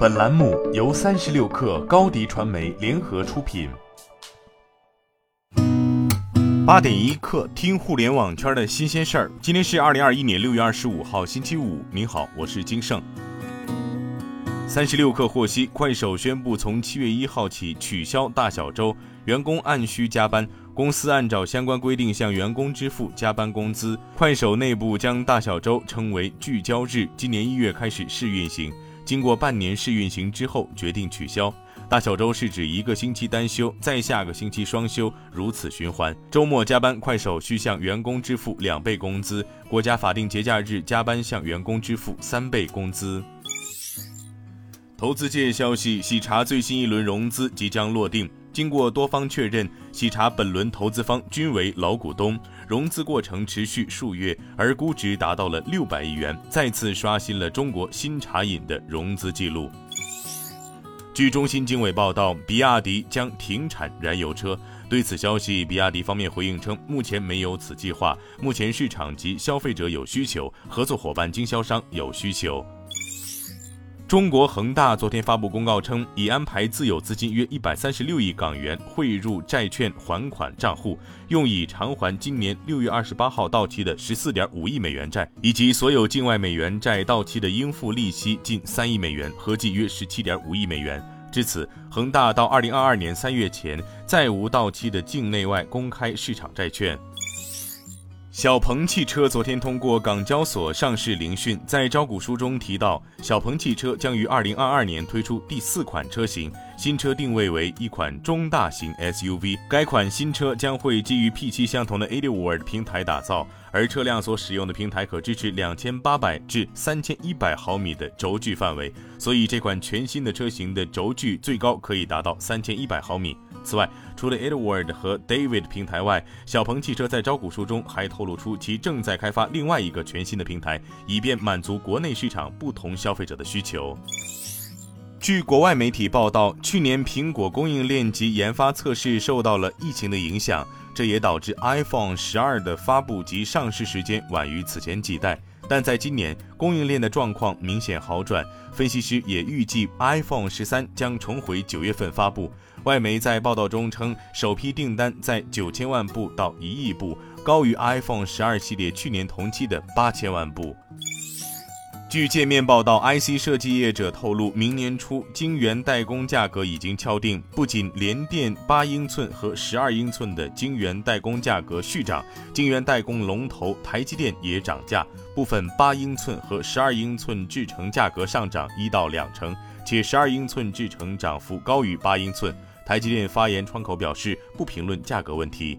本栏目由三十六氪高低传媒联合出品。八点一刻，听互联网圈的新鲜事儿。今天是二零二一年六月二十五号，星期五。您好，我是金盛。三十六氪获悉，快手宣布从七月一号起取消大小周，员工按需加班，公司按照相关规定向员工支付加班工资。快手内部将大小周称为聚焦日，今年一月开始试运行。经过半年试运行之后，决定取消大小周，是指一个星期单休，再下个星期双休，如此循环。周末加班，快手需向员工支付两倍工资；国家法定节假日加班，向员工支付三倍工资。投资界消息，喜茶最新一轮融资即将落定。经过多方确认，喜茶本轮投资方均为老股东，融资过程持续数月，而估值达到了六百亿元，再次刷新了中国新茶饮的融资记录。据中新经纬报道，比亚迪将停产燃油车。对此消息，比亚迪方面回应称，目前没有此计划，目前市场及消费者有需求，合作伙伴经销商有需求。中国恒大昨天发布公告称，已安排自有资金约一百三十六亿港元汇入债券还款账户，用以偿还今年六月二十八号到期的十四点五亿美元债，以及所有境外美元债到期的应付利息近三亿美元，合计约十七点五亿美元。至此，恒大到二零二二年三月前再无到期的境内外公开市场债券。小鹏汽车昨天通过港交所上市聆讯，在招股书中提到，小鹏汽车将于二零二二年推出第四款车型，新车定位为一款中大型 SUV。该款新车将会基于 P7 相同的 ADWORD 平台打造，而车辆所使用的平台可支持两千八百至三千一百毫米的轴距范围，所以这款全新的车型的轴距最高可以达到三千一百毫米。此外，除了 Edward 和 David 平台外，小鹏汽车在招股书中还透露出其正在开发另外一个全新的平台，以便满足国内市场不同消费者的需求。据国外媒体报道，去年苹果供应链及研发测试受到了疫情的影响，这也导致 iPhone 十二的发布及上市时间晚于此前几代。但在今年，供应链的状况明显好转，分析师也预计 iPhone 十三将重回九月份发布。外媒在报道中称，首批订单在九千万部到一亿部，高于 iPhone 十二系列去年同期的八千万部。据界面报道，IC 设计业者透露，明年初晶圆代工价格已经敲定，不仅联电八英寸和十二英寸的晶圆代工价格续涨，晶圆代工龙头台积电也涨价，部分八英寸和十二英寸制程价格上涨一到两成，且十二英寸制程涨幅高于八英寸。台积电发言窗口表示，不评论价格问题。